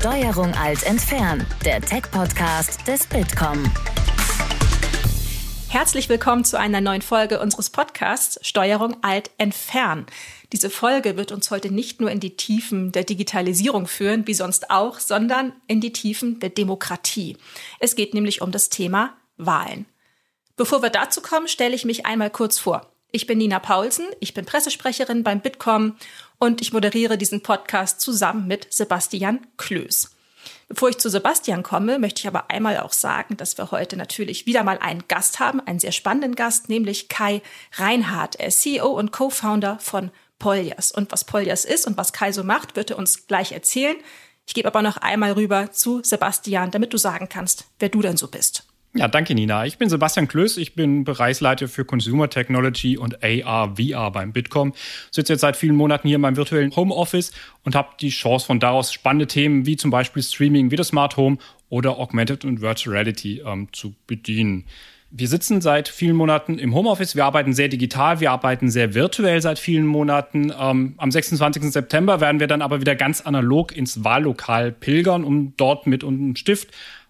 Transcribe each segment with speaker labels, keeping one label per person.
Speaker 1: Steuerung Alt entfernen, der Tech-Podcast des Bitkom.
Speaker 2: Herzlich willkommen zu einer neuen Folge unseres Podcasts Steuerung Alt entfernen. Diese Folge wird uns heute nicht nur in die Tiefen der Digitalisierung führen, wie sonst auch, sondern in die Tiefen der Demokratie. Es geht nämlich um das Thema Wahlen. Bevor wir dazu kommen, stelle ich mich einmal kurz vor. Ich bin Nina Paulsen, ich bin Pressesprecherin beim Bitkom und ich moderiere diesen Podcast zusammen mit Sebastian Klöß. Bevor ich zu Sebastian komme, möchte ich aber einmal auch sagen, dass wir heute natürlich wieder mal einen Gast haben, einen sehr spannenden Gast, nämlich Kai Reinhardt. Er ist CEO und Co-Founder von Poljas. Und was Poljas ist und was Kai so macht, wird er uns gleich erzählen. Ich gebe aber noch einmal rüber zu Sebastian, damit du sagen kannst, wer du denn so bist.
Speaker 3: Ja, danke Nina. Ich bin Sebastian Klöß, ich bin Bereichsleiter für Consumer Technology und AR, VR beim Bitkom. Sitze jetzt seit vielen Monaten hier in meinem virtuellen Homeoffice und habe die Chance von daraus spannende Themen wie zum Beispiel Streaming wie das Smart Home oder Augmented und Virtual Reality ähm, zu bedienen. Wir sitzen seit vielen Monaten im Homeoffice. Wir arbeiten sehr digital, wir arbeiten sehr virtuell seit vielen Monaten. Ähm, am 26. September werden wir dann aber wieder ganz analog ins Wahllokal pilgern, um dort mit einem Stift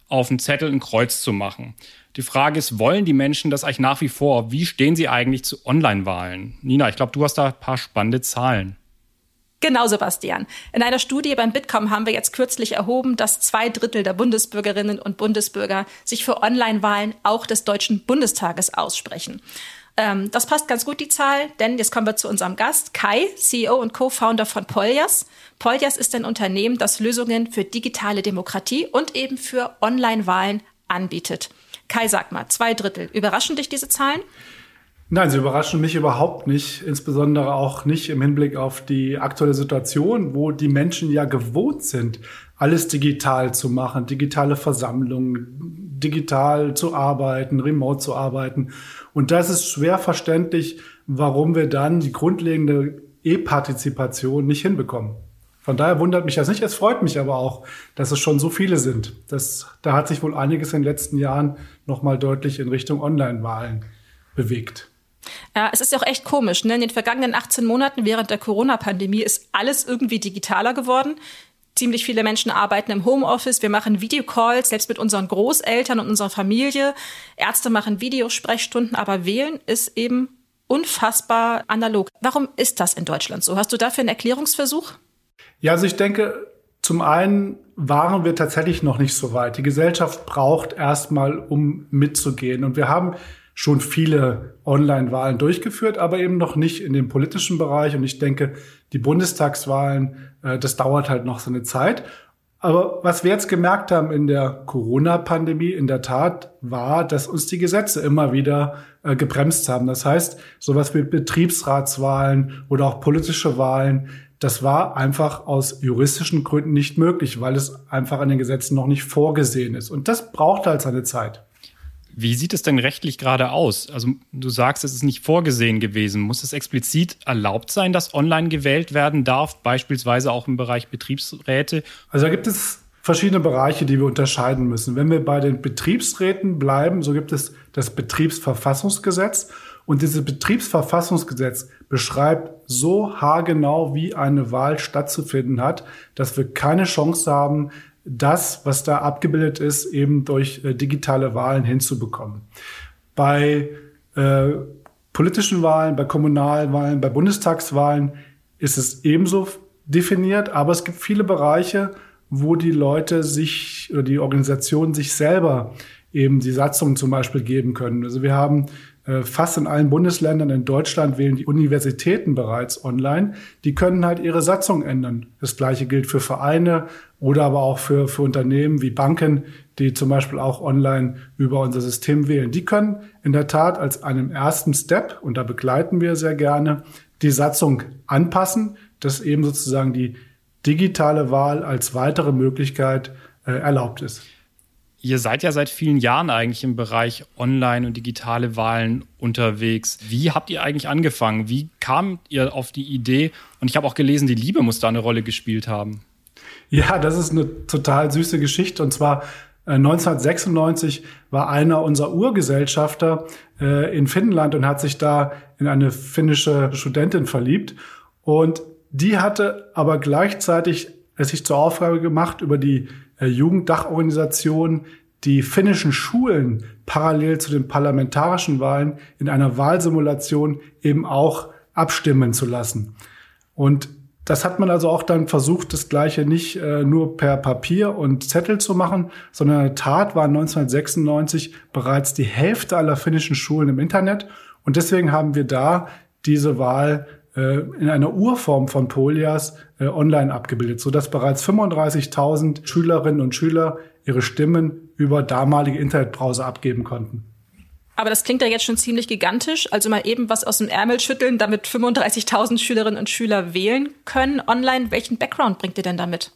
Speaker 3: auf dem Zettel ein Kreuz zu machen. Die Frage ist, wollen die Menschen das eigentlich nach wie vor? Wie stehen sie eigentlich zu Online-Wahlen? Nina, ich glaube, du hast da ein paar spannende Zahlen.
Speaker 2: Genau, Sebastian. In einer Studie beim Bitkom haben wir jetzt kürzlich erhoben, dass zwei Drittel der Bundesbürgerinnen und Bundesbürger sich für Online-Wahlen auch des Deutschen Bundestages aussprechen. Ähm, das passt ganz gut, die Zahl, denn jetzt kommen wir zu unserem Gast, Kai, CEO und Co-Founder von Poljas. Poljas ist ein Unternehmen, das Lösungen für digitale Demokratie und eben für Online-Wahlen anbietet. Kai, sag mal, zwei Drittel. Überraschen dich diese Zahlen?
Speaker 4: Nein, sie überraschen mich überhaupt nicht, insbesondere auch nicht im Hinblick auf die aktuelle Situation, wo die Menschen ja gewohnt sind, alles digital zu machen, digitale Versammlungen, digital zu arbeiten, remote zu arbeiten. Und das ist schwer verständlich, warum wir dann die grundlegende E-Partizipation nicht hinbekommen. Von daher wundert mich das nicht. Es freut mich aber auch, dass es schon so viele sind. Das, da hat sich wohl einiges in den letzten Jahren nochmal deutlich in Richtung Online-Wahlen bewegt.
Speaker 2: Ja, es ist ja auch echt komisch. Ne? In den vergangenen 18 Monaten während der Corona-Pandemie ist alles irgendwie digitaler geworden. Ziemlich viele Menschen arbeiten im Homeoffice. Wir machen Videocalls, selbst mit unseren Großeltern und unserer Familie. Ärzte machen Videosprechstunden, aber wählen ist eben unfassbar analog. Warum ist das in Deutschland so? Hast du dafür einen Erklärungsversuch?
Speaker 4: Ja, also ich denke, zum einen waren wir tatsächlich noch nicht so weit. Die Gesellschaft braucht erstmal, um mitzugehen. Und wir haben schon viele Online-Wahlen durchgeführt, aber eben noch nicht in dem politischen Bereich. Und ich denke, die Bundestagswahlen, äh, das dauert halt noch so eine Zeit. Aber was wir jetzt gemerkt haben in der Corona-Pandemie in der Tat war, dass uns die Gesetze immer wieder äh, gebremst haben. Das heißt, sowas wie Betriebsratswahlen oder auch politische Wahlen, das war einfach aus juristischen Gründen nicht möglich, weil es einfach an den Gesetzen noch nicht vorgesehen ist. Und das braucht halt seine Zeit.
Speaker 3: Wie sieht es denn rechtlich gerade aus? Also du sagst, es ist nicht vorgesehen gewesen. Muss es explizit erlaubt sein, dass online gewählt werden darf, beispielsweise auch im Bereich Betriebsräte?
Speaker 4: Also da gibt es verschiedene Bereiche, die wir unterscheiden müssen. Wenn wir bei den Betriebsräten bleiben, so gibt es das Betriebsverfassungsgesetz. Und dieses Betriebsverfassungsgesetz beschreibt so haargenau, wie eine Wahl stattzufinden hat, dass wir keine Chance haben, das, was da abgebildet ist, eben durch äh, digitale Wahlen hinzubekommen. Bei äh, politischen Wahlen, bei Kommunalwahlen, bei Bundestagswahlen ist es ebenso definiert, aber es gibt viele Bereiche, wo die Leute sich oder die Organisationen sich selber eben die Satzung zum Beispiel geben können. Also wir haben fast in allen Bundesländern in Deutschland wählen die Universitäten bereits online. Die können halt ihre Satzung ändern. Das gleiche gilt für Vereine oder aber auch für, für Unternehmen wie Banken, die zum Beispiel auch online über unser System wählen. Die können in der Tat als einem ersten Step, und da begleiten wir sehr gerne, die Satzung anpassen, dass eben sozusagen die digitale Wahl als weitere Möglichkeit äh, erlaubt ist.
Speaker 3: Ihr seid ja seit vielen Jahren eigentlich im Bereich Online und digitale Wahlen unterwegs. Wie habt ihr eigentlich angefangen? Wie kamt ihr auf die Idee? Und ich habe auch gelesen, die Liebe muss da eine Rolle gespielt haben.
Speaker 4: Ja, das ist eine total süße Geschichte. Und zwar 1996 äh, war einer unserer Urgesellschafter äh, in Finnland und hat sich da in eine finnische Studentin verliebt. Und die hatte aber gleichzeitig es sich zur Aufgabe gemacht, über die Jugenddachorganisation die finnischen Schulen parallel zu den parlamentarischen Wahlen in einer Wahlsimulation eben auch abstimmen zu lassen. Und das hat man also auch dann versucht, das Gleiche nicht äh, nur per Papier und Zettel zu machen, sondern in der Tat waren 1996 bereits die Hälfte aller finnischen Schulen im Internet. Und deswegen haben wir da diese Wahl äh, in einer Urform von Polias äh, online abgebildet, sodass bereits 35.000 Schülerinnen und Schüler ihre Stimmen über damalige Internetbrowser abgeben konnten.
Speaker 2: Aber das klingt ja jetzt schon ziemlich gigantisch. Also mal eben was aus dem Ärmel schütteln, damit 35.000 Schülerinnen und Schüler wählen können online. Welchen Background bringt ihr denn damit?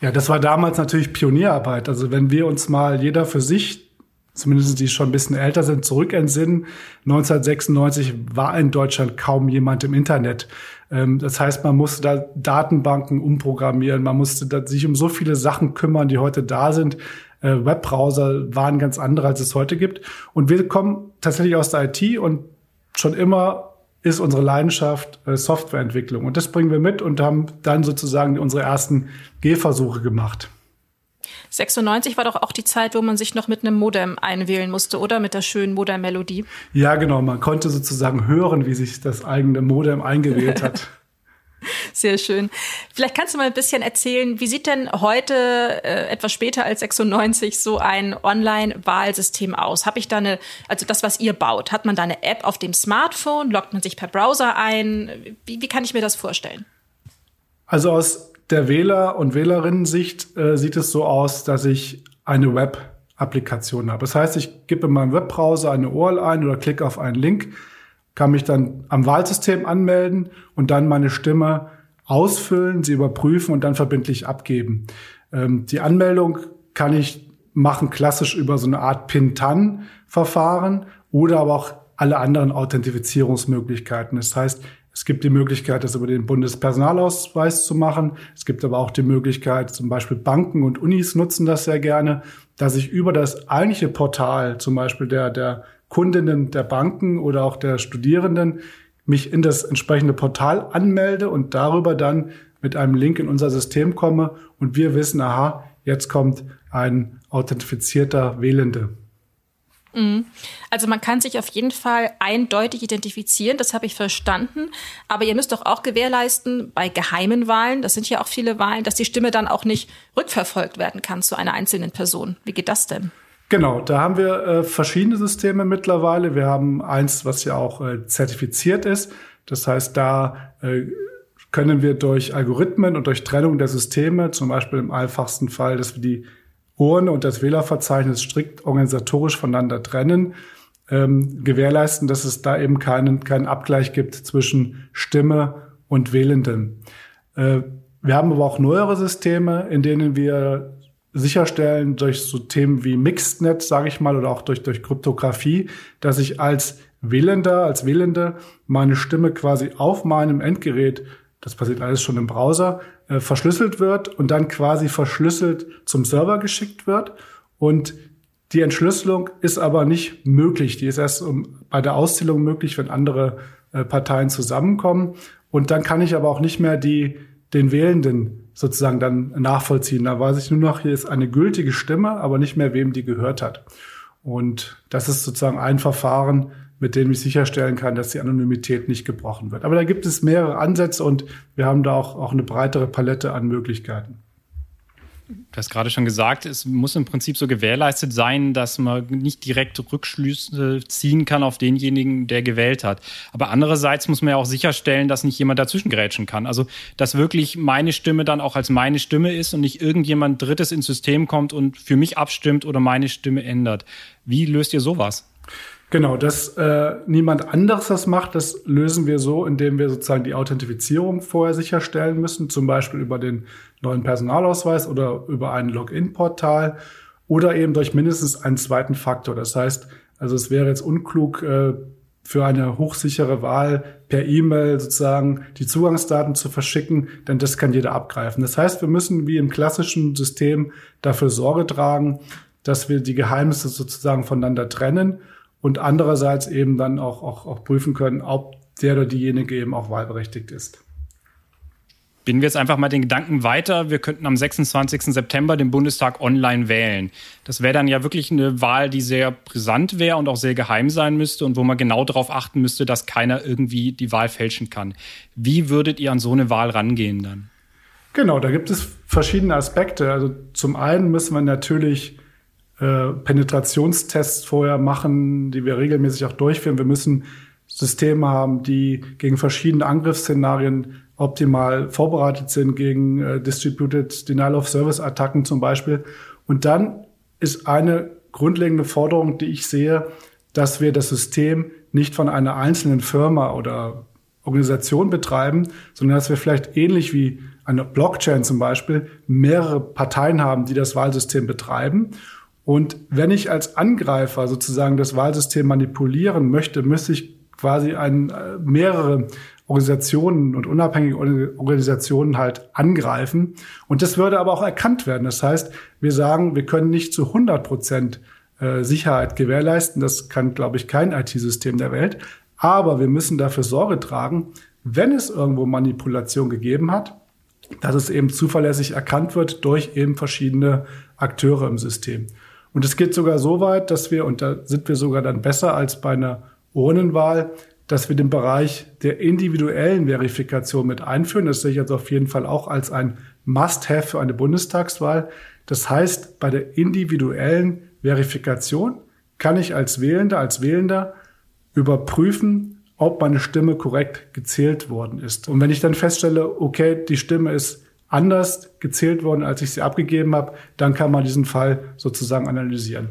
Speaker 4: Ja, das war damals natürlich Pionierarbeit. Also wenn wir uns mal jeder für sich zumindest die schon ein bisschen älter sind, zurückentsinnen. 1996 war in Deutschland kaum jemand im Internet. Ähm, das heißt, man musste da Datenbanken umprogrammieren, man musste sich um so viele Sachen kümmern, die heute da sind. Äh, Webbrowser waren ganz andere, als es heute gibt. Und wir kommen tatsächlich aus der IT und schon immer ist unsere Leidenschaft äh, Softwareentwicklung. Und das bringen wir mit und haben dann sozusagen unsere ersten Gehversuche gemacht.
Speaker 2: 96 war doch auch die Zeit, wo man sich noch mit einem Modem einwählen musste, oder? Mit der schönen Modem-Melodie.
Speaker 4: Ja, genau. Man konnte sozusagen hören, wie sich das eigene Modem eingewählt hat.
Speaker 2: Sehr schön. Vielleicht kannst du mal ein bisschen erzählen, wie sieht denn heute, äh, etwas später als 96, so ein Online-Wahlsystem aus? Habe ich da eine, also das, was ihr baut, hat man da eine App auf dem Smartphone? Loggt man sich per Browser ein? Wie, wie kann ich mir das vorstellen?
Speaker 4: Also aus der Wähler- und Wählerinnen-Sicht äh, sieht es so aus, dass ich eine Web-Applikation habe. Das heißt, ich gebe in meinem Webbrowser eine URL ein oder klicke auf einen Link, kann mich dann am Wahlsystem anmelden und dann meine Stimme ausfüllen, sie überprüfen und dann verbindlich abgeben. Ähm, die Anmeldung kann ich machen klassisch über so eine Art Pin-Tan-Verfahren oder aber auch alle anderen Authentifizierungsmöglichkeiten. Das heißt, es gibt die Möglichkeit, das über den Bundespersonalausweis zu machen. Es gibt aber auch die Möglichkeit, zum Beispiel Banken und Unis nutzen das sehr gerne, dass ich über das eigentliche Portal, zum Beispiel der, der Kundinnen der Banken oder auch der Studierenden, mich in das entsprechende Portal anmelde und darüber dann mit einem Link in unser System komme und wir wissen, aha, jetzt kommt ein authentifizierter Wählende.
Speaker 2: Mhm. Also man kann sich auf jeden Fall eindeutig identifizieren, das habe ich verstanden. Aber ihr müsst doch auch gewährleisten, bei geheimen Wahlen, das sind ja auch viele Wahlen, dass die Stimme dann auch nicht rückverfolgt werden kann zu einer einzelnen Person. Wie geht das denn?
Speaker 4: Genau, da haben wir äh, verschiedene Systeme mittlerweile. Wir haben eins, was ja auch äh, zertifiziert ist. Das heißt, da äh, können wir durch Algorithmen und durch Trennung der Systeme, zum Beispiel im einfachsten Fall, dass wir die Urne und das Wählerverzeichnis strikt organisatorisch voneinander trennen, ähm, gewährleisten, dass es da eben keinen, keinen Abgleich gibt zwischen Stimme und Wählenden. Äh, wir haben aber auch neuere Systeme, in denen wir sicherstellen durch so Themen wie Mixednet, sage ich mal, oder auch durch, durch Kryptographie, dass ich als Wählender, als Wählende meine Stimme quasi auf meinem Endgerät, das passiert alles schon im Browser, äh, verschlüsselt wird und dann quasi verschlüsselt zum Server geschickt wird. Und die Entschlüsselung ist aber nicht möglich. Die ist erst um, bei der Auszählung möglich, wenn andere äh, Parteien zusammenkommen. Und dann kann ich aber auch nicht mehr die, den Wählenden sozusagen dann nachvollziehen. Da weiß ich nur noch, hier ist eine gültige Stimme, aber nicht mehr, wem die gehört hat. Und das ist sozusagen ein Verfahren, mit denen ich sicherstellen kann, dass die Anonymität nicht gebrochen wird. Aber da gibt es mehrere Ansätze und wir haben da auch, auch eine breitere Palette an Möglichkeiten.
Speaker 3: Du hast gerade schon gesagt, es muss im Prinzip so gewährleistet sein, dass man nicht direkt Rückschlüsse ziehen kann auf denjenigen, der gewählt hat. Aber andererseits muss man ja auch sicherstellen, dass nicht jemand dazwischen grätschen kann. Also, dass wirklich meine Stimme dann auch als meine Stimme ist und nicht irgendjemand Drittes ins System kommt und für mich abstimmt oder meine Stimme ändert. Wie löst ihr sowas?
Speaker 4: Genau, dass äh, niemand anderes das macht, das lösen wir so, indem wir sozusagen die Authentifizierung vorher sicherstellen müssen, zum Beispiel über den neuen Personalausweis oder über ein Login-Portal oder eben durch mindestens einen zweiten Faktor. Das heißt, also es wäre jetzt unklug, äh, für eine hochsichere Wahl per E-Mail sozusagen die Zugangsdaten zu verschicken, denn das kann jeder abgreifen. Das heißt, wir müssen wie im klassischen System dafür Sorge tragen, dass wir die Geheimnisse sozusagen voneinander trennen und andererseits eben dann auch, auch, auch prüfen können, ob der oder diejenige eben auch wahlberechtigt ist.
Speaker 3: Spinnen wir jetzt einfach mal den Gedanken weiter. Wir könnten am 26. September den Bundestag online wählen. Das wäre dann ja wirklich eine Wahl, die sehr brisant wäre und auch sehr geheim sein müsste und wo man genau darauf achten müsste, dass keiner irgendwie die Wahl fälschen kann. Wie würdet ihr an so eine Wahl rangehen dann?
Speaker 4: Genau, da gibt es verschiedene Aspekte. Also zum einen müssen wir natürlich äh, Penetrationstests vorher machen, die wir regelmäßig auch durchführen. Wir müssen Systeme haben, die gegen verschiedene Angriffsszenarien optimal vorbereitet sind gegen äh, Distributed Denial of Service Attacken zum Beispiel. Und dann ist eine grundlegende Forderung, die ich sehe, dass wir das System nicht von einer einzelnen Firma oder Organisation betreiben, sondern dass wir vielleicht ähnlich wie eine Blockchain zum Beispiel mehrere Parteien haben, die das Wahlsystem betreiben. Und wenn ich als Angreifer sozusagen das Wahlsystem manipulieren möchte, müsste ich quasi ein, äh, mehrere Organisationen und unabhängige Organisationen halt angreifen. Und das würde aber auch erkannt werden. Das heißt, wir sagen, wir können nicht zu 100 Prozent äh, Sicherheit gewährleisten. Das kann, glaube ich, kein IT-System der Welt. Aber wir müssen dafür Sorge tragen, wenn es irgendwo Manipulation gegeben hat, dass es eben zuverlässig erkannt wird durch eben verschiedene Akteure im System. Und es geht sogar so weit, dass wir, und da sind wir sogar dann besser als bei einer Urnenwahl, dass wir den Bereich der individuellen Verifikation mit einführen. Das sehe ich jetzt auf jeden Fall auch als ein Must-Have für eine Bundestagswahl. Das heißt, bei der individuellen Verifikation kann ich als Wählender, als Wählender überprüfen, ob meine Stimme korrekt gezählt worden ist. Und wenn ich dann feststelle, okay, die Stimme ist anders gezählt worden, als ich sie abgegeben habe, dann kann man diesen Fall sozusagen analysieren.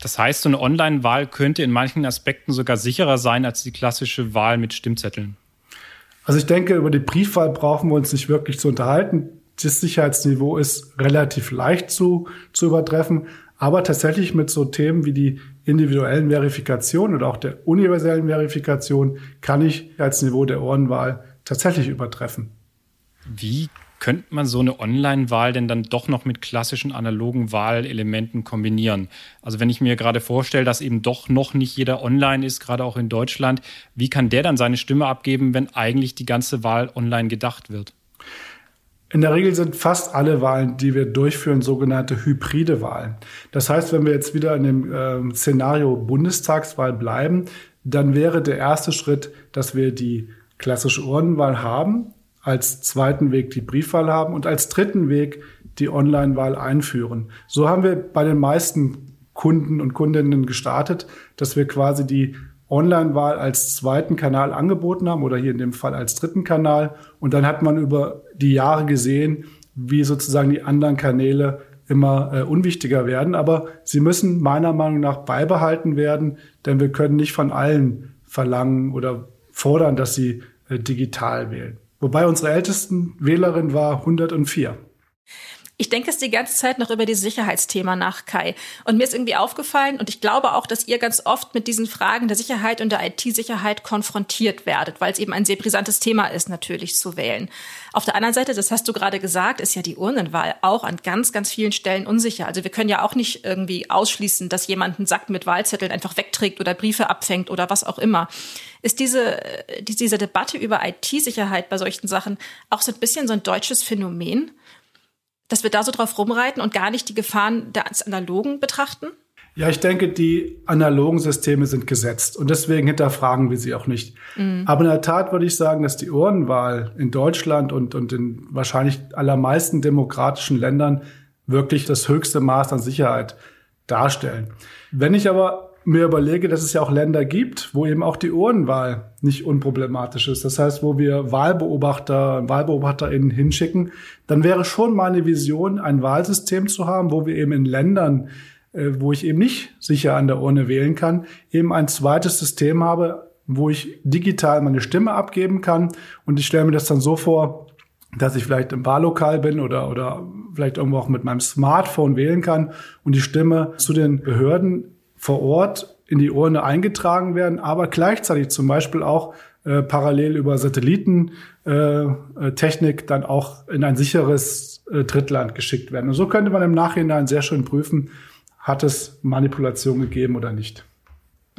Speaker 3: Das heißt, so eine Online-Wahl könnte in manchen Aspekten sogar sicherer sein als die klassische Wahl mit Stimmzetteln.
Speaker 4: Also ich denke, über die Briefwahl brauchen wir uns nicht wirklich zu unterhalten. Das Sicherheitsniveau ist relativ leicht zu, zu übertreffen. Aber tatsächlich mit so Themen wie die individuellen Verifikation oder auch der universellen Verifikation kann ich als Niveau der Ohrenwahl tatsächlich übertreffen.
Speaker 3: Wie könnte man so eine Online-Wahl denn dann doch noch mit klassischen analogen Wahlelementen kombinieren? Also wenn ich mir gerade vorstelle, dass eben doch noch nicht jeder online ist, gerade auch in Deutschland, wie kann der dann seine Stimme abgeben, wenn eigentlich die ganze Wahl online gedacht wird?
Speaker 4: In der Regel sind fast alle Wahlen, die wir durchführen, sogenannte hybride Wahlen. Das heißt, wenn wir jetzt wieder in dem äh, Szenario Bundestagswahl bleiben, dann wäre der erste Schritt, dass wir die klassische Urnenwahl haben, als zweiten Weg die Briefwahl haben und als dritten Weg die Online-Wahl einführen. So haben wir bei den meisten Kunden und Kundinnen gestartet, dass wir quasi die Online-Wahl als zweiten Kanal angeboten haben oder hier in dem Fall als dritten Kanal. Und dann hat man über die Jahre gesehen, wie sozusagen die anderen Kanäle immer äh, unwichtiger werden. Aber sie müssen meiner Meinung nach beibehalten werden, denn wir können nicht von allen verlangen oder fordern, dass sie äh, digital wählen. Wobei unsere ältesten Wählerin war 104.
Speaker 2: Ich denke es die ganze Zeit noch über dieses Sicherheitsthema nach, Kai. Und mir ist irgendwie aufgefallen, und ich glaube auch, dass ihr ganz oft mit diesen Fragen der Sicherheit und der IT-Sicherheit konfrontiert werdet, weil es eben ein sehr brisantes Thema ist, natürlich zu wählen. Auf der anderen Seite, das hast du gerade gesagt, ist ja die Urnenwahl auch an ganz, ganz vielen Stellen unsicher. Also wir können ja auch nicht irgendwie ausschließen, dass jemand einen Sack mit Wahlzetteln einfach wegträgt oder Briefe abfängt oder was auch immer. Ist diese, diese Debatte über IT-Sicherheit bei solchen Sachen auch so ein bisschen so ein deutsches Phänomen? Dass wir da so drauf rumreiten und gar nicht die Gefahren des Analogen betrachten?
Speaker 4: Ja, ich denke, die analogen Systeme sind gesetzt und deswegen hinterfragen wir sie auch nicht. Mhm. Aber in der Tat würde ich sagen, dass die Urnenwahl in Deutschland und, und in wahrscheinlich allermeisten demokratischen Ländern wirklich das höchste Maß an Sicherheit darstellen. Wenn ich aber mir überlege, dass es ja auch Länder gibt, wo eben auch die Urnenwahl nicht unproblematisch ist. Das heißt, wo wir Wahlbeobachter, WahlbeobachterInnen hinschicken, dann wäre schon meine Vision, ein Wahlsystem zu haben, wo wir eben in Ländern, äh, wo ich eben nicht sicher an der Urne wählen kann, eben ein zweites System habe, wo ich digital meine Stimme abgeben kann. Und ich stelle mir das dann so vor, dass ich vielleicht im Wahllokal bin oder, oder vielleicht irgendwo auch mit meinem Smartphone wählen kann und die Stimme zu den Behörden vor Ort in die Urne eingetragen werden, aber gleichzeitig zum Beispiel auch äh, parallel über Satellitentechnik äh, äh dann auch in ein sicheres äh, Drittland geschickt werden. Und so könnte man im Nachhinein sehr schön prüfen, hat es Manipulation gegeben oder nicht.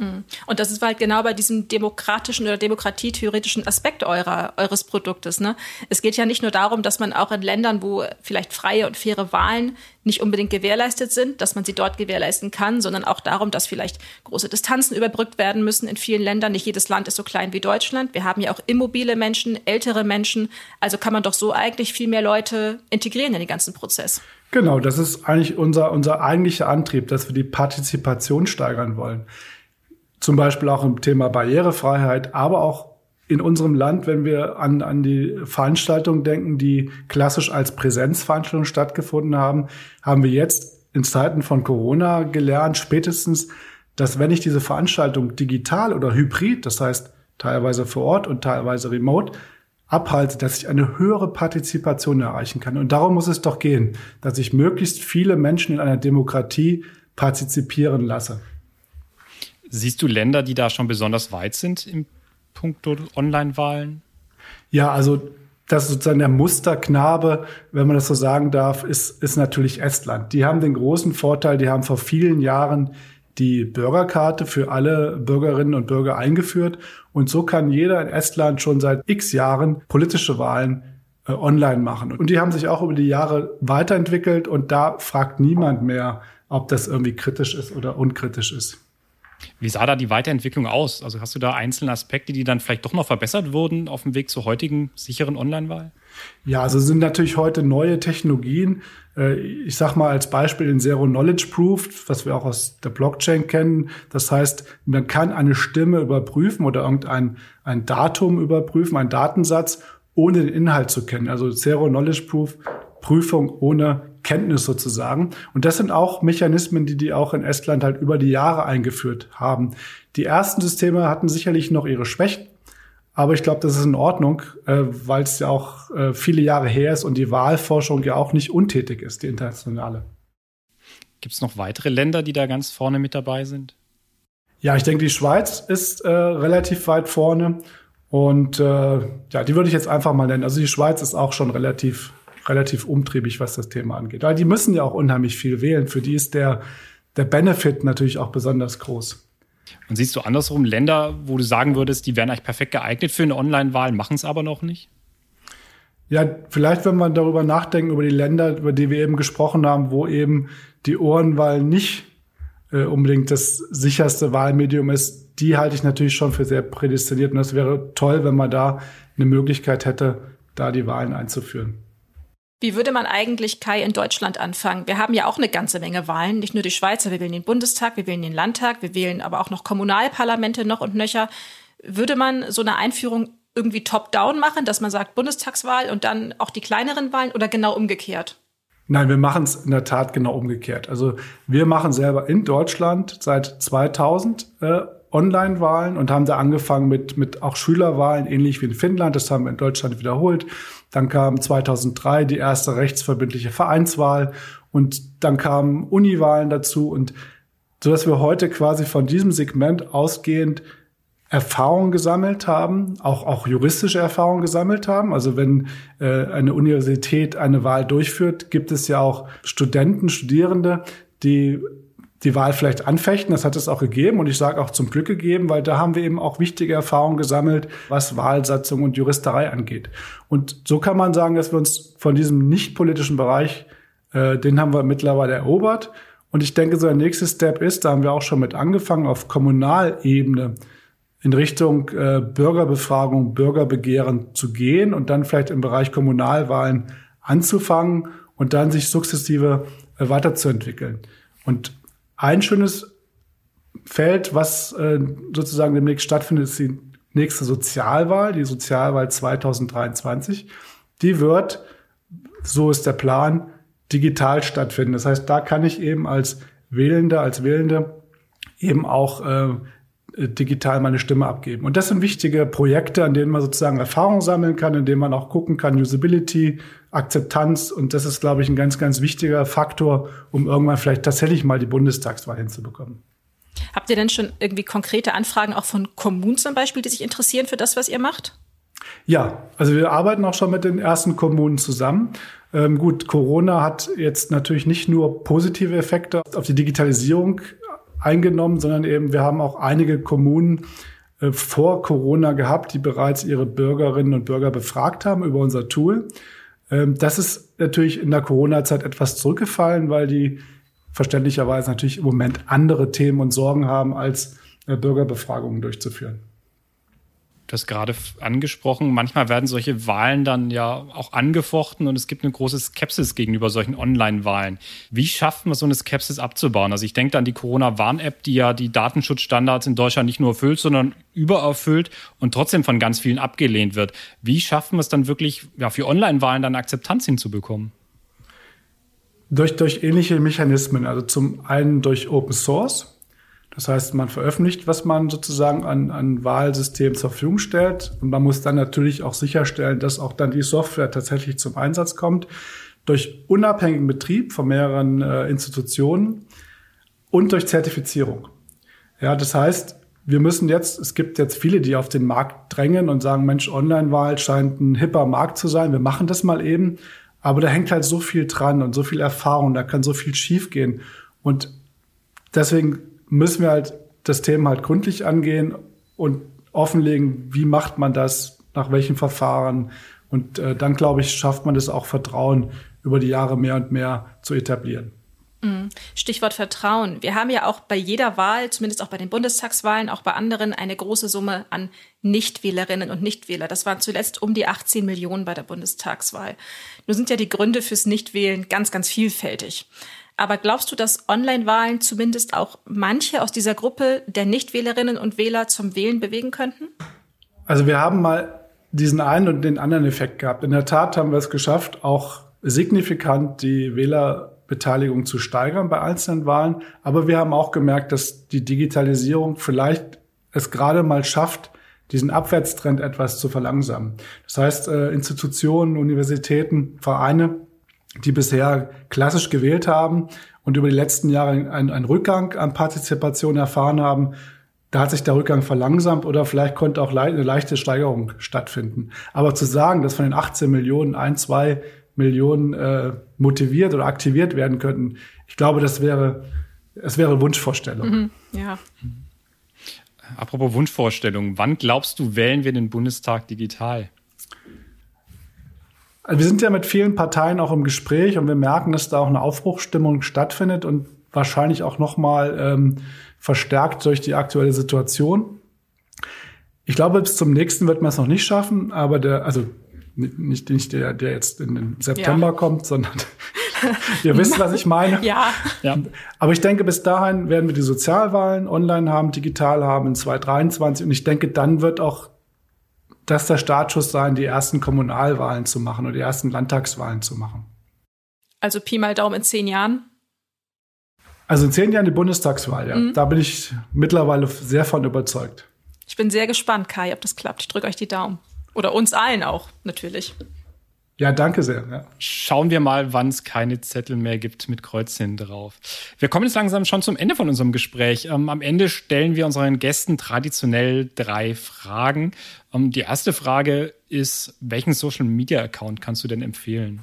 Speaker 2: Mhm. Und das ist halt genau bei diesem demokratischen oder demokratietheoretischen Aspekt eurer, eures Produktes. Ne? Es geht ja nicht nur darum, dass man auch in Ländern, wo vielleicht freie und faire Wahlen nicht unbedingt gewährleistet sind, dass man sie dort gewährleisten kann, sondern auch darum, dass vielleicht große Distanzen überbrückt werden müssen in vielen Ländern. Nicht jedes Land ist so klein wie Deutschland. Wir haben ja auch immobile Menschen, ältere Menschen. Also kann man doch so eigentlich viel mehr Leute integrieren in den ganzen Prozess.
Speaker 4: Genau, das ist eigentlich unser, unser eigentlicher Antrieb, dass wir die Partizipation steigern wollen. Zum Beispiel auch im Thema Barrierefreiheit, aber auch in unserem Land, wenn wir an, an die Veranstaltungen denken, die klassisch als Präsenzveranstaltungen stattgefunden haben, haben wir jetzt in Zeiten von Corona gelernt, spätestens, dass wenn ich diese Veranstaltung digital oder hybrid, das heißt teilweise vor Ort und teilweise remote, abhalte, dass ich eine höhere Partizipation erreichen kann. Und darum muss es doch gehen, dass ich möglichst viele Menschen in einer Demokratie partizipieren lasse.
Speaker 3: Siehst du Länder, die da schon besonders weit sind im Punkt Online-Wahlen?
Speaker 4: Ja, also das ist sozusagen der Musterknabe, wenn man das so sagen darf, ist, ist natürlich Estland. Die haben den großen Vorteil, die haben vor vielen Jahren die Bürgerkarte für alle Bürgerinnen und Bürger eingeführt. Und so kann jeder in Estland schon seit x Jahren politische Wahlen äh, online machen. Und die haben sich auch über die Jahre weiterentwickelt und da fragt niemand mehr, ob das irgendwie kritisch ist oder unkritisch ist.
Speaker 3: Wie sah da die Weiterentwicklung aus? Also hast du da einzelne Aspekte, die dann vielleicht doch noch verbessert wurden auf dem Weg zur heutigen sicheren Online-Wahl?
Speaker 4: Ja, also sind natürlich heute neue Technologien. Äh, ich sag mal als Beispiel den Zero Knowledge Proof, was wir auch aus der Blockchain kennen. Das heißt, man kann eine Stimme überprüfen oder irgendein ein Datum überprüfen, einen Datensatz, ohne den Inhalt zu kennen. Also Zero Knowledge Proof, Prüfung ohne Kenntnis sozusagen. Und das sind auch Mechanismen, die die auch in Estland halt über die Jahre eingeführt haben. Die ersten Systeme hatten sicherlich noch ihre Schwächen, aber ich glaube, das ist in Ordnung, äh, weil es ja auch äh, viele Jahre her ist und die Wahlforschung ja auch nicht untätig ist, die internationale.
Speaker 3: Gibt es noch weitere Länder, die da ganz vorne mit dabei sind?
Speaker 4: Ja, ich denke, die Schweiz ist äh, relativ weit vorne. Und äh, ja, die würde ich jetzt einfach mal nennen. Also die Schweiz ist auch schon relativ relativ umtriebig, was das Thema angeht. Weil die müssen ja auch unheimlich viel wählen. Für die ist der, der Benefit natürlich auch besonders groß.
Speaker 3: Und siehst du andersrum Länder, wo du sagen würdest, die wären eigentlich perfekt geeignet für eine Online-Wahl, machen es aber noch nicht?
Speaker 4: Ja, vielleicht, wenn man darüber nachdenken, über die Länder, über die wir eben gesprochen haben, wo eben die Ohrenwahl nicht äh, unbedingt das sicherste Wahlmedium ist, die halte ich natürlich schon für sehr prädestiniert. Und das wäre toll, wenn man da eine Möglichkeit hätte, da die Wahlen einzuführen.
Speaker 2: Wie würde man eigentlich, Kai, in Deutschland anfangen? Wir haben ja auch eine ganze Menge Wahlen, nicht nur die Schweizer, wir wählen den Bundestag, wir wählen den Landtag, wir wählen aber auch noch Kommunalparlamente noch und nöcher. Würde man so eine Einführung irgendwie top-down machen, dass man sagt Bundestagswahl und dann auch die kleineren Wahlen oder genau umgekehrt?
Speaker 4: Nein, wir machen es in der Tat genau umgekehrt. Also wir machen selber in Deutschland seit 2000 äh, Online-Wahlen und haben da angefangen mit, mit auch Schülerwahlen, ähnlich wie in Finnland. Das haben wir in Deutschland wiederholt. Dann kam 2003 die erste rechtsverbindliche Vereinswahl und dann kamen Uniwahlen dazu und so dass wir heute quasi von diesem Segment ausgehend Erfahrung gesammelt haben, auch, auch juristische Erfahrung gesammelt haben. Also wenn äh, eine Universität eine Wahl durchführt, gibt es ja auch Studenten, Studierende, die die Wahl vielleicht anfechten. Das hat es auch gegeben und ich sage auch zum Glück gegeben, weil da haben wir eben auch wichtige Erfahrungen gesammelt, was Wahlsatzung und Juristerei angeht. Und so kann man sagen, dass wir uns von diesem nicht politischen Bereich, äh, den haben wir mittlerweile erobert. Und ich denke, so der nächste Step ist, da haben wir auch schon mit angefangen, auf Kommunalebene in Richtung äh, Bürgerbefragung, Bürgerbegehren zu gehen und dann vielleicht im Bereich Kommunalwahlen anzufangen und dann sich sukzessive äh, weiterzuentwickeln. Und ein schönes Feld, was äh, sozusagen demnächst stattfindet, ist die nächste Sozialwahl, die Sozialwahl 2023. Die wird, so ist der Plan, digital stattfinden. Das heißt, da kann ich eben als Wählender, als Wählende eben auch äh, digital meine Stimme abgeben. Und das sind wichtige Projekte, an denen man sozusagen Erfahrung sammeln kann, in denen man auch gucken kann, Usability, Akzeptanz. Und das ist, glaube ich, ein ganz, ganz wichtiger Faktor, um irgendwann vielleicht tatsächlich mal die Bundestagswahl hinzubekommen.
Speaker 2: Habt ihr denn schon irgendwie konkrete Anfragen auch von Kommunen zum Beispiel, die sich interessieren für das, was ihr macht?
Speaker 4: Ja, also wir arbeiten auch schon mit den ersten Kommunen zusammen. Ähm, gut, Corona hat jetzt natürlich nicht nur positive Effekte auf die Digitalisierung eingenommen, sondern eben wir haben auch einige Kommunen äh, vor Corona gehabt, die bereits ihre Bürgerinnen und Bürger befragt haben über unser Tool. Ähm, das ist natürlich in der Corona-Zeit etwas zurückgefallen, weil die verständlicherweise natürlich im Moment andere Themen und Sorgen haben, als äh, Bürgerbefragungen durchzuführen.
Speaker 3: Du hast gerade angesprochen, manchmal werden solche Wahlen dann ja auch angefochten und es gibt eine große Skepsis gegenüber solchen Online-Wahlen. Wie schafft man so eine Skepsis abzubauen? Also ich denke an die Corona-Warn-App, die ja die Datenschutzstandards in Deutschland nicht nur erfüllt, sondern übererfüllt und trotzdem von ganz vielen abgelehnt wird. Wie schaffen wir es dann wirklich, ja, für Online-Wahlen dann Akzeptanz hinzubekommen?
Speaker 4: Durch, durch ähnliche Mechanismen. Also zum einen durch Open Source. Das heißt, man veröffentlicht, was man sozusagen an, an Wahlsystem zur Verfügung stellt. Und man muss dann natürlich auch sicherstellen, dass auch dann die Software tatsächlich zum Einsatz kommt. Durch unabhängigen Betrieb von mehreren äh, Institutionen und durch Zertifizierung. Ja, das heißt, wir müssen jetzt, es gibt jetzt viele, die auf den Markt drängen und sagen, Mensch, Online-Wahl scheint ein hipper Markt zu sein. Wir machen das mal eben. Aber da hängt halt so viel dran und so viel Erfahrung, da kann so viel schiefgehen. Und deswegen müssen wir halt das Thema halt gründlich angehen und offenlegen, wie macht man das, nach welchen Verfahren. Und äh, dann, glaube ich, schafft man das auch Vertrauen über die Jahre mehr und mehr zu etablieren.
Speaker 2: Mhm. Stichwort Vertrauen. Wir haben ja auch bei jeder Wahl, zumindest auch bei den Bundestagswahlen, auch bei anderen, eine große Summe an Nichtwählerinnen und Nichtwähler. Das waren zuletzt um die 18 Millionen bei der Bundestagswahl. Nun sind ja die Gründe fürs Nichtwählen ganz, ganz vielfältig. Aber glaubst du, dass Online-Wahlen zumindest auch manche aus dieser Gruppe der Nichtwählerinnen und Wähler zum Wählen bewegen könnten?
Speaker 4: Also wir haben mal diesen einen und den anderen Effekt gehabt. In der Tat haben wir es geschafft, auch signifikant die Wählerbeteiligung zu steigern bei einzelnen Wahlen. Aber wir haben auch gemerkt, dass die Digitalisierung vielleicht es gerade mal schafft, diesen Abwärtstrend etwas zu verlangsamen. Das heißt, äh, Institutionen, Universitäten, Vereine die bisher klassisch gewählt haben und über die letzten Jahre einen, einen Rückgang an Partizipation erfahren haben, da hat sich der Rückgang verlangsamt oder vielleicht konnte auch eine leichte Steigerung stattfinden. Aber zu sagen, dass von den 18 Millionen ein, zwei Millionen äh, motiviert oder aktiviert werden könnten, ich glaube, das wäre, es wäre Wunschvorstellung. Mhm,
Speaker 2: ja.
Speaker 3: Apropos Wunschvorstellung, wann glaubst du, wählen wir den Bundestag digital?
Speaker 4: Also wir sind ja mit vielen Parteien auch im Gespräch und wir merken, dass da auch eine Aufbruchsstimmung stattfindet und wahrscheinlich auch noch mal ähm, verstärkt durch die aktuelle Situation. Ich glaube, bis zum nächsten wird man es noch nicht schaffen, aber der, also nicht, nicht der, der jetzt in den September ja. kommt, sondern ihr wisst, was ich meine.
Speaker 2: Ja. ja.
Speaker 4: Aber ich denke, bis dahin werden wir die Sozialwahlen online haben, digital haben in 2023 und ich denke, dann wird auch das der Startschuss sein, die ersten Kommunalwahlen zu machen oder die ersten Landtagswahlen zu machen.
Speaker 2: Also Pi mal Daumen in zehn Jahren?
Speaker 4: Also in zehn Jahren die Bundestagswahl, ja. Mhm. Da bin ich mittlerweile sehr von überzeugt.
Speaker 2: Ich bin sehr gespannt, Kai, ob das klappt. Ich drücke euch die Daumen. Oder uns allen auch, natürlich.
Speaker 4: Ja, danke sehr. Ja.
Speaker 3: Schauen wir mal, wann es keine Zettel mehr gibt mit Kreuzchen drauf. Wir kommen jetzt langsam schon zum Ende von unserem Gespräch. Ähm, am Ende stellen wir unseren Gästen traditionell drei Fragen. Ähm, die erste Frage ist, welchen Social Media Account kannst du denn empfehlen?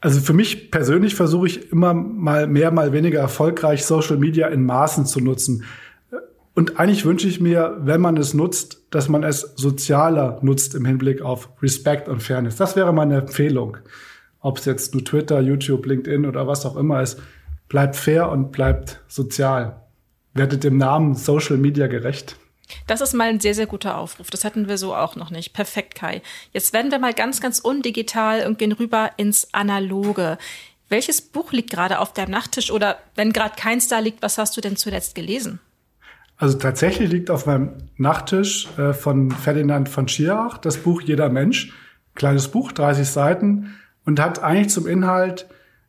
Speaker 4: Also für mich persönlich versuche ich immer mal mehr, mal weniger erfolgreich Social Media in Maßen zu nutzen. Und eigentlich wünsche ich mir, wenn man es nutzt, dass man es sozialer nutzt im Hinblick auf Respect und Fairness. Das wäre meine Empfehlung. Ob es jetzt nur Twitter, YouTube, LinkedIn oder was auch immer ist. Bleibt fair und bleibt sozial. Werdet dem Namen Social Media gerecht.
Speaker 2: Das ist mal ein sehr, sehr guter Aufruf. Das hatten wir so auch noch nicht. Perfekt, Kai. Jetzt werden wir mal ganz, ganz undigital und gehen rüber ins Analoge. Welches Buch liegt gerade auf deinem Nachttisch oder wenn gerade keins da liegt, was hast du denn zuletzt gelesen?
Speaker 4: Also tatsächlich liegt auf meinem Nachttisch äh, von Ferdinand von Schirach das Buch Jeder Mensch. Kleines Buch, 30 Seiten und hat eigentlich zum Inhalt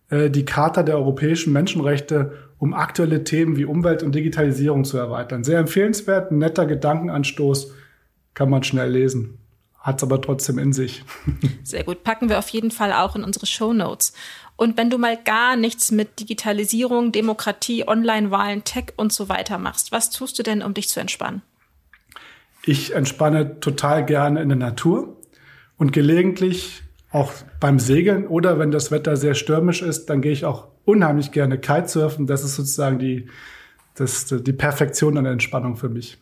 Speaker 4: äh, die Charta der europäischen Menschenrechte, um aktuelle Themen wie Umwelt und Digitalisierung zu erweitern. Sehr empfehlenswert, ein netter Gedankenanstoß, kann man schnell lesen. Hat's aber trotzdem in sich.
Speaker 2: Sehr gut. Packen wir auf jeden Fall auch in unsere Show Notes. Und wenn du mal gar nichts mit Digitalisierung, Demokratie, Online-Wahlen, Tech und so weiter machst, was tust du denn, um dich zu entspannen?
Speaker 4: Ich entspanne total gerne in der Natur und gelegentlich auch beim Segeln oder wenn das Wetter sehr stürmisch ist, dann gehe ich auch unheimlich gerne Kitesurfen. Das ist sozusagen die das, die Perfektion an der Entspannung für mich.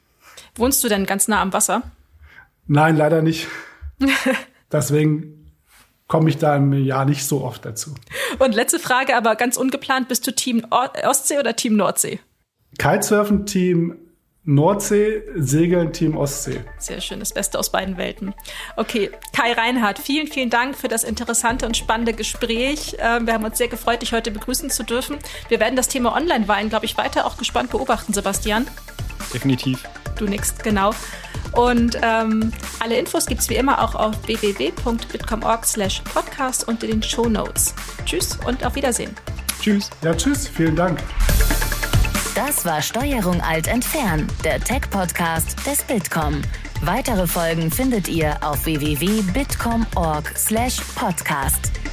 Speaker 2: Wohnst du denn ganz nah am Wasser?
Speaker 4: Nein, leider nicht. Deswegen komme ich da im Jahr nicht so oft dazu.
Speaker 2: Und letzte Frage, aber ganz ungeplant, bist du Team Ostsee oder Team Nordsee?
Speaker 4: Kitesurfen Team Nordsee, Segeln Team Ostsee.
Speaker 2: Sehr schön, das Beste aus beiden Welten. Okay, Kai Reinhardt, vielen, vielen Dank für das interessante und spannende Gespräch. Ähm, wir haben uns sehr gefreut, dich heute begrüßen zu dürfen. Wir werden das Thema Online-Wahlen, glaube ich, weiter auch gespannt beobachten, Sebastian.
Speaker 3: Definitiv.
Speaker 2: Du nix, genau. Und ähm, alle Infos gibt es wie immer auch auf www.bitcom.org slash podcast und in den Show Notes. Tschüss und auf Wiedersehen.
Speaker 3: Tschüss.
Speaker 4: Ja, tschüss. Vielen Dank.
Speaker 1: Das war Steuerung Alt Entfernen, der Tech-Podcast des Bitkom. Weitere Folgen findet ihr auf www.bitkom.org/podcast.